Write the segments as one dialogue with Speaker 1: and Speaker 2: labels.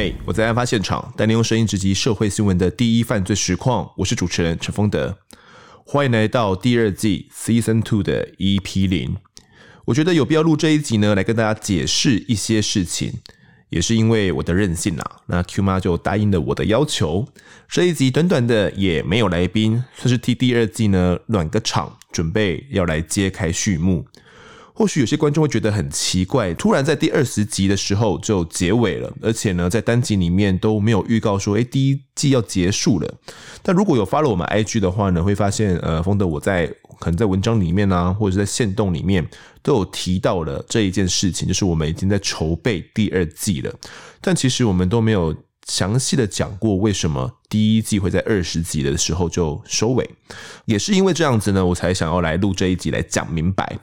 Speaker 1: 嘿我在案发现场，带您用声音直击社会新闻的第一犯罪实况。我是主持人陈丰德，欢迎来到第二季 Season Two 的 EP 零。我觉得有必要录这一集呢，来跟大家解释一些事情，也是因为我的任性啊。那 Q 妈就答应了我的要求，这一集短短的也没有来宾，算是替第二季呢暖个场，准备要来揭开序幕。或许有些观众会觉得很奇怪，突然在第二十集的时候就结尾了，而且呢，在单集里面都没有预告说，哎，第一季要结束了。但如果有 follow 我们 IG 的话呢，会发现，呃，丰德我在可能在文章里面啊，或者是在线动里面都有提到了这一件事情，就是我们已经在筹备第二季了。但其实我们都没有详细的讲过为什么第一季会在二十集的时候就收尾，也是因为这样子呢，我才想要来录这一集来讲明白。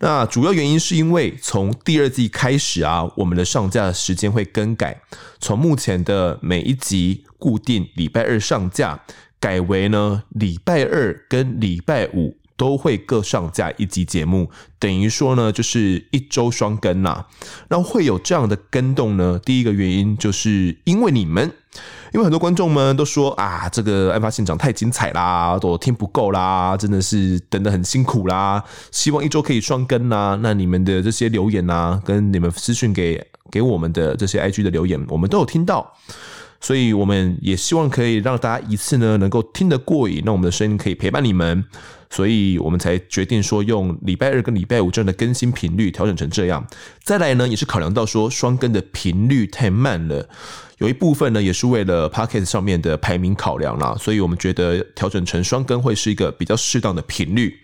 Speaker 1: 那主要原因是因为从第二季开始啊，我们的上架时间会更改，从目前的每一集固定礼拜二上架，改为呢礼拜二跟礼拜五都会各上架一集节目，等于说呢就是一周双更呐。那会有这样的更动呢？第一个原因就是因为你们。因为很多观众们都说啊，这个案发现场太精彩啦，都听不够啦，真的是等得很辛苦啦，希望一周可以双更啦。那你们的这些留言啊，跟你们私讯给给我们的这些 IG 的留言，我们都有听到，所以我们也希望可以让大家一次呢能够听得过瘾，让我们的声音可以陪伴你们，所以我们才决定说用礼拜二跟礼拜五这样的更新频率调整成这样。再来呢，也是考量到说双更的频率太慢了。有一部分呢，也是为了 Podcast 上面的排名考量啦，所以我们觉得调整成双更会是一个比较适当的频率。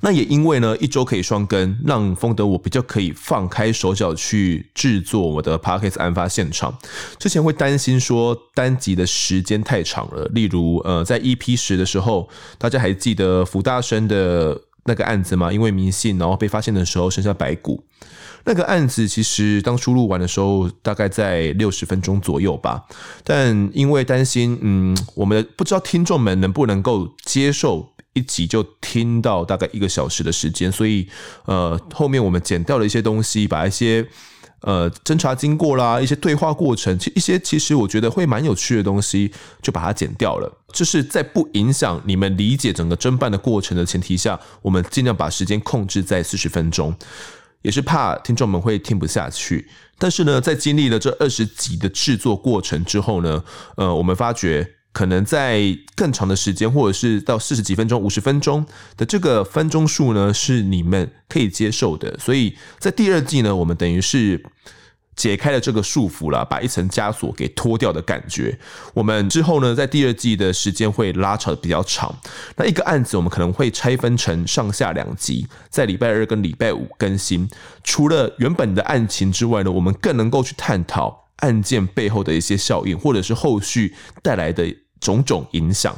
Speaker 1: 那也因为呢，一周可以双更，让丰德我比较可以放开手脚去制作我的 Podcast 案发现场。之前会担心说单集的时间太长了，例如呃，在 EP 十的时候，大家还记得福大生的那个案子吗？因为迷信，然后被发现的时候剩下白骨。那个案子其实当初录完的时候，大概在六十分钟左右吧。但因为担心，嗯，我们不知道听众们能不能够接受一集就听到大概一个小时的时间，所以呃，后面我们剪掉了一些东西，把一些呃侦查经过啦、一些对话过程，其一些其实我觉得会蛮有趣的东西，就把它剪掉了。就是在不影响你们理解整个侦办的过程的前提下，我们尽量把时间控制在四十分钟。也是怕听众们会听不下去，但是呢，在经历了这二十集的制作过程之后呢，呃，我们发觉可能在更长的时间，或者是到四十几分钟、五十分钟的这个分钟数呢，是你们可以接受的，所以在第二季呢，我们等于是。解开了这个束缚了，把一层枷锁给脱掉的感觉。我们之后呢，在第二季的时间会拉长的比较长。那一个案子，我们可能会拆分成上下两集，在礼拜二跟礼拜五更新。除了原本的案情之外呢，我们更能够去探讨案件背后的一些效应，或者是后续带来的种种影响。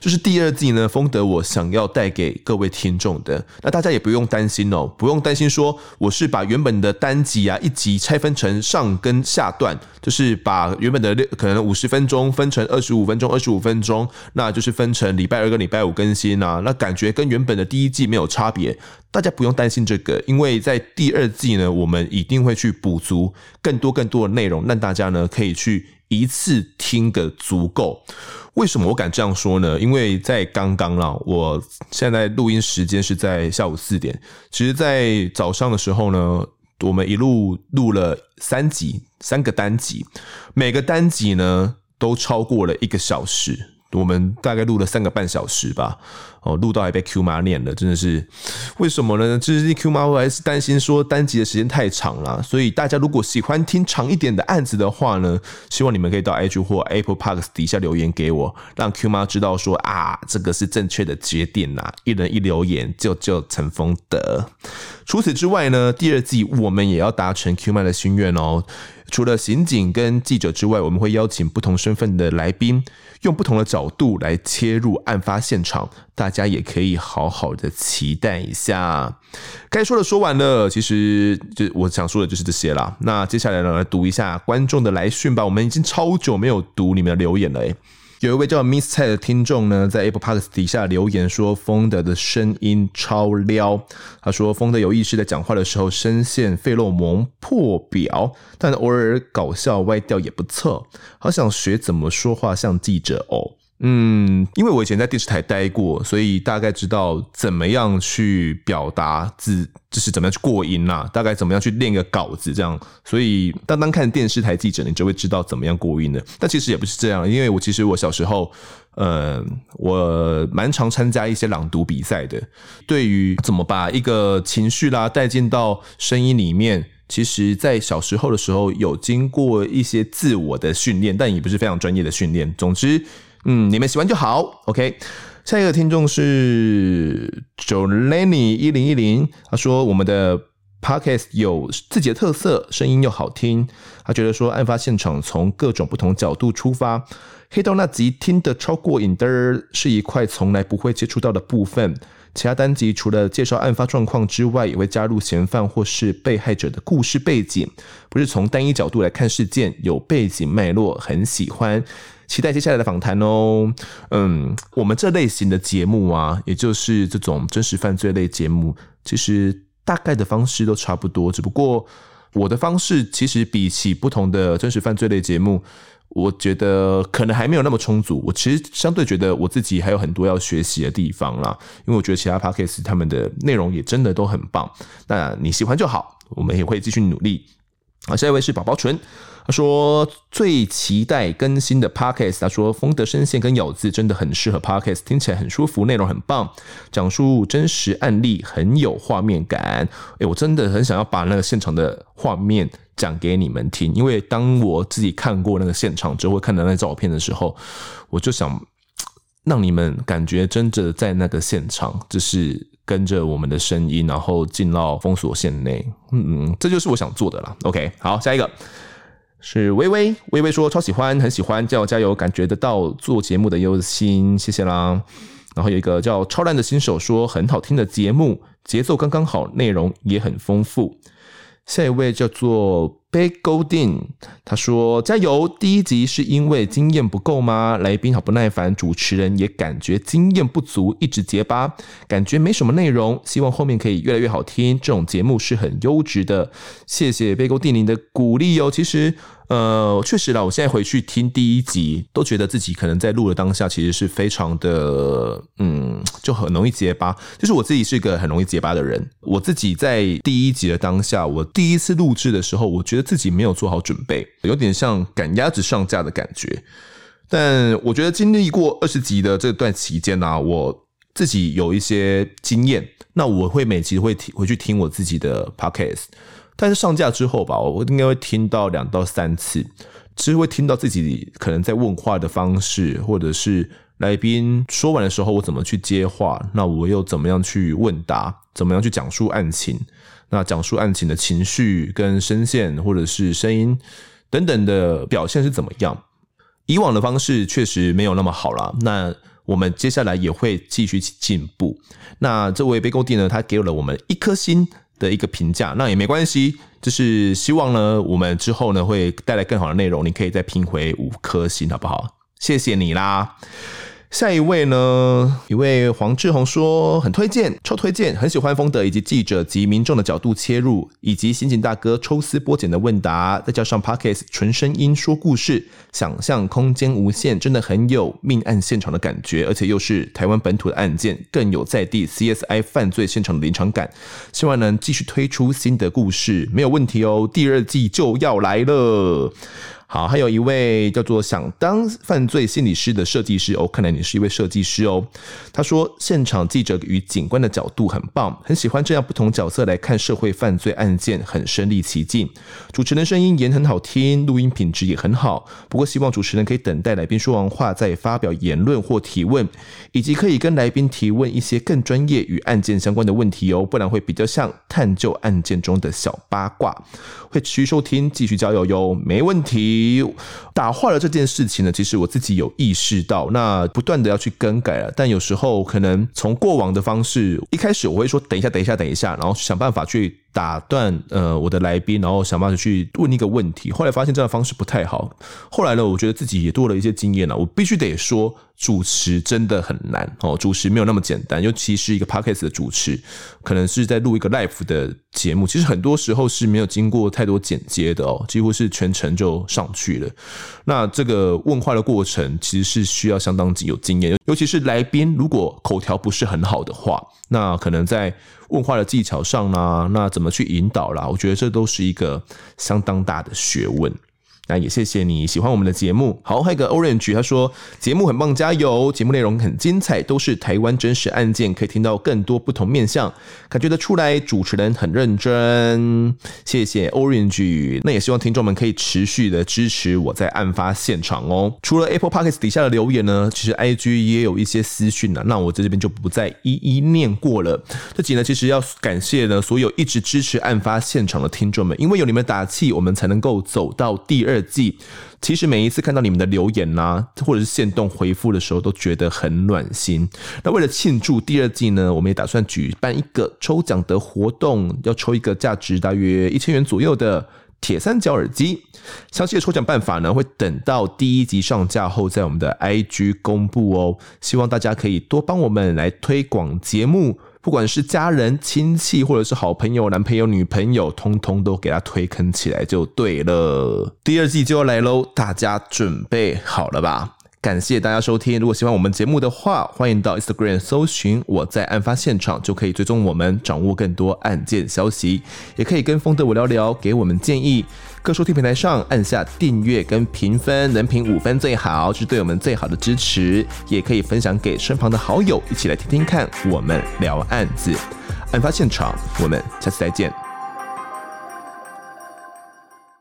Speaker 1: 就是第二季呢，丰德我想要带给各位听众的，那大家也不用担心哦，不用担心说我是把原本的单集啊一集拆分成上跟下段，就是把原本的六可能五十分钟分成二十五分钟，二十五分钟，那就是分成礼拜二跟礼拜五更新啊，那感觉跟原本的第一季没有差别，大家不用担心这个，因为在第二季呢，我们一定会去补足更多更多的内容，让大家呢可以去一次听个足够。为什么我敢这样说呢？因为在刚刚啦，我现在录音时间是在下午四点。其实，在早上的时候呢，我们一路录了三集，三个单集，每个单集呢都超过了一个小时。我们大概录了三个半小时吧，哦，录到还被 Q 妈念了，真的是为什么呢？就是 Q 妈我还是担心说单集的时间太长了，所以大家如果喜欢听长一点的案子的话呢，希望你们可以到 IG 或 Apple Parks 底下留言给我，让 Q 妈知道说啊，这个是正确的节点呐，一人一留言，就救陈丰德。除此之外呢，第二季我们也要达成 Q 妈的心愿哦。除了刑警跟记者之外，我们会邀请不同身份的来宾，用不同的角度来切入案发现场，大家也可以好好的期待一下。该说的说完了，其实就我想说的就是这些啦。那接下来呢，来读一下观众的来讯吧。我们已经超久没有读你们的留言了，诶有一位叫 Miss 蔡的听众呢，在 Apple Podcast 底下留言说，丰德的声音超撩。他说，丰德有意识在讲话的时候，声线费洛蒙破表，但偶尔搞笑歪掉也不错。好想学怎么说话像记者哦。嗯，因为我以前在电视台待过，所以大概知道怎么样去表达自，就是怎么样去过音啦，大概怎么样去练个稿子这样。所以当当看电视台记者，你就会知道怎么样过音的。但其实也不是这样，因为我其实我小时候，呃，我蛮常参加一些朗读比赛的。对于怎么把一个情绪啦带进到声音里面，其实在小时候的时候有经过一些自我的训练，但也不是非常专业的训练。总之。嗯，你们喜欢就好，OK。下一个听众是 Jolene 一零一零，他说我们的 Podcast 有自己的特色，声音又好听。他觉得说案发现场从各种不同角度出发，黑道那集听得超过瘾的，是一块从来不会接触到的部分。其他单集除了介绍案发状况之外，也会加入嫌犯或是被害者的故事背景，不是从单一角度来看事件，有背景脉络，很喜欢。期待接下来的访谈哦。嗯，我们这类型的节目啊，也就是这种真实犯罪类节目，其实大概的方式都差不多，只不过我的方式其实比起不同的真实犯罪类节目，我觉得可能还没有那么充足。我其实相对觉得我自己还有很多要学习的地方啦，因为我觉得其他 podcast 他们的内容也真的都很棒。那你喜欢就好，我们也会继续努力。好，下一位是宝宝纯。他说最期待更新的 podcast。他说丰德声线跟咬字真的很适合 podcast，听起来很舒服，内容很棒，讲述真实案例很有画面感。诶，我真的很想要把那个现场的画面讲给你们听，因为当我自己看过那个现场之后，看到那照片的时候，我就想让你们感觉真的在那个现场，就是跟着我们的声音，然后进到封锁线内。嗯嗯，这就是我想做的啦。OK，好，下一个。是微微，微微说超喜欢，很喜欢，叫我加油，感觉得到做节目的用心，谢谢啦。然后有一个叫超烂的新手说很好听的节目，节奏刚刚好，内容也很丰富。下一位叫做 Big Goldin，他说加油。第一集是因为经验不够吗？来宾好不耐烦，主持人也感觉经验不足，一直结巴，感觉没什么内容。希望后面可以越来越好听，这种节目是很优质的。谢谢 Big Goldin 您的鼓励哦。其实。呃，确实啦，我现在回去听第一集，都觉得自己可能在录的当下，其实是非常的，嗯，就很容易结巴。就是我自己是一个很容易结巴的人。我自己在第一集的当下，我第一次录制的时候，我觉得自己没有做好准备，有点像赶鸭子上架的感觉。但我觉得经历过二十集的这段期间呢、我自己有一些经验。那我会每集会回去听我自己的 podcast。但是上架之后吧，我应该会听到两到三次，其实会听到自己可能在问话的方式，或者是来宾说完的时候，我怎么去接话，那我又怎么样去问答，怎么样去讲述案情，那讲述案情的情绪跟声线或者是声音等等的表现是怎么样？以往的方式确实没有那么好啦，那我们接下来也会继续进步。那这位贝高蒂呢，他给了我们一颗星。的一个评价，那也没关系，就是希望呢，我们之后呢会带来更好的内容，你可以再评回五颗星，好不好？谢谢你啦。下一位呢？一位黄志宏说很推荐，超推荐，很喜欢风德以及记者及民众的角度切入，以及刑警大哥抽丝剥茧的问答，再加上 Podcast 纯声音说故事，想象空间无限，真的很有命案现场的感觉，而且又是台湾本土的案件，更有在地 CSI 犯罪现场的临场感。希望能继续推出新的故事，没有问题哦，第二季就要来了。好，还有一位叫做想当犯罪心理师的设计师哦，看来你是一位设计师哦。他说，现场记者与警官的角度很棒，很喜欢这样不同角色来看社会犯罪案件，很身临其境。主持人声音也很好听，录音品质也很好。不过，希望主持人可以等待来宾说完话再发表言论或提问，以及可以跟来宾提问一些更专业与案件相关的问题哦，不然会比较像探究案件中的小八卦。会持续收听，继续交友哟，没问题。打坏了这件事情呢，其实我自己有意识到，那不断的要去更改了。但有时候可能从过往的方式，一开始我会说等一下，等一下，等一下，然后想办法去。打断呃我的来宾，然后想办法去问一个问题。后来发现这样的方式不太好。后来呢，我觉得自己也多了一些经验了。我必须得说，主持真的很难哦，主持没有那么简单。尤其是一个 podcast 的主持，可能是在录一个 live 的节目，其实很多时候是没有经过太多剪接的哦，几乎是全程就上去了。那这个问话的过程其实是需要相当有经验，尤其是来宾如果口条不是很好的话，那可能在。问话的技巧上呢，那怎么去引导啦？我觉得这都是一个相当大的学问。那也谢谢你喜欢我们的节目。好，还有一个 Orange，他说节目很棒，加油！节目内容很精彩，都是台湾真实案件，可以听到更多不同面向，感觉得出来主持人很认真。谢谢 Orange，那也希望听众们可以持续的支持我在案发现场哦。除了 Apple Podcast 底下的留言呢，其实 IG 也有一些私讯啊，那我在这边就不再一一念过了。这集呢，其实要感谢呢所有一直支持案发现场的听众们，因为有你们打气，我们才能够走到第二。二季，其实每一次看到你们的留言呐、或者是限动回复的时候，都觉得很暖心。那为了庆祝第二季呢，我们也打算举办一个抽奖的活动，要抽一个价值大约一千元左右的铁三角耳机。详细的抽奖办法呢，会等到第一集上架后，在我们的 IG 公布哦。希望大家可以多帮我们来推广节目。不管是家人、亲戚，或者是好朋友、男朋友、女朋友，通通都给他推坑起来就对了。第二季就要来喽，大家准备好了吧？感谢大家收听。如果喜欢我们节目的话，欢迎到 Instagram 搜寻我在案发现场，就可以追踪我们，掌握更多案件消息。也可以跟风的我聊聊，给我们建议。各收听平台上按下订阅跟评分，能评五分最好，是对我们最好的支持。也可以分享给身旁的好友，一起来听听看我们聊案子。案发现场，我们下次再见。